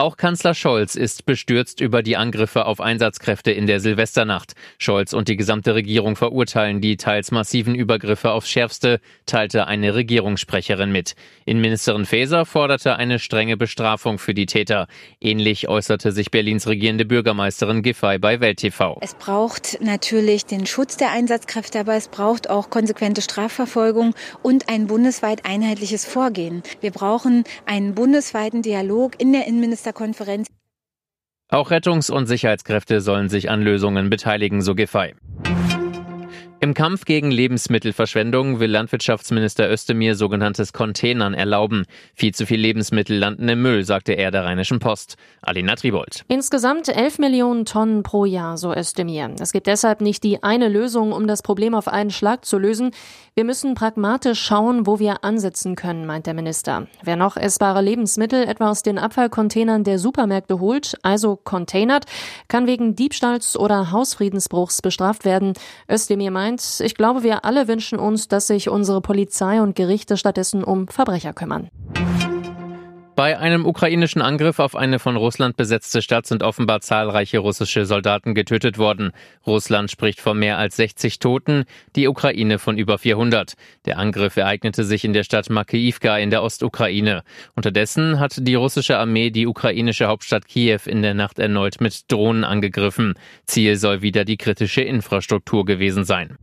Auch Kanzler Scholz ist bestürzt über die Angriffe auf Einsatzkräfte in der Silvesternacht. Scholz und die gesamte Regierung verurteilen die teils massiven Übergriffe aufs Schärfste, teilte eine Regierungssprecherin mit. Innenministerin Faeser forderte eine strenge Bestrafung für die Täter. Ähnlich äußerte sich Berlins regierende Bürgermeisterin Giffey bei Welt TV. Es braucht natürlich den Schutz der Einsatzkräfte, aber es braucht auch konsequente Strafverfolgung und ein bundesweit einheitliches Vorgehen. Wir brauchen einen bundesweiten Dialog in der Innenministerin Ministerkonferenz. Auch Rettungs- und Sicherheitskräfte sollen sich an Lösungen beteiligen, so Giffey. Im Kampf gegen Lebensmittelverschwendung will Landwirtschaftsminister Özdemir sogenanntes Containern erlauben. Viel zu viel Lebensmittel landen im Müll, sagte er der Rheinischen Post. Alina Tribold. Insgesamt 11 Millionen Tonnen pro Jahr, so Özdemir. Es gibt deshalb nicht die eine Lösung, um das Problem auf einen Schlag zu lösen. Wir müssen pragmatisch schauen, wo wir ansetzen können, meint der Minister. Wer noch essbare Lebensmittel etwa aus den Abfallcontainern der Supermärkte holt, also containert, kann wegen Diebstahls oder Hausfriedensbruchs bestraft werden. Özdemir meint, ich glaube, wir alle wünschen uns, dass sich unsere Polizei und Gerichte stattdessen um Verbrecher kümmern. Bei einem ukrainischen Angriff auf eine von Russland besetzte Stadt sind offenbar zahlreiche russische Soldaten getötet worden. Russland spricht von mehr als 60 Toten, die Ukraine von über 400. Der Angriff ereignete sich in der Stadt Makiivka in der Ostukraine. Unterdessen hat die russische Armee die ukrainische Hauptstadt Kiew in der Nacht erneut mit Drohnen angegriffen. Ziel soll wieder die kritische Infrastruktur gewesen sein.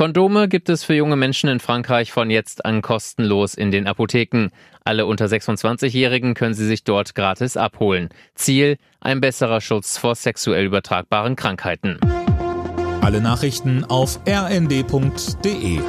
Kondome gibt es für junge Menschen in Frankreich von jetzt an kostenlos in den Apotheken. Alle unter 26-Jährigen können sie sich dort gratis abholen. Ziel, ein besserer Schutz vor sexuell übertragbaren Krankheiten. Alle Nachrichten auf rnd.de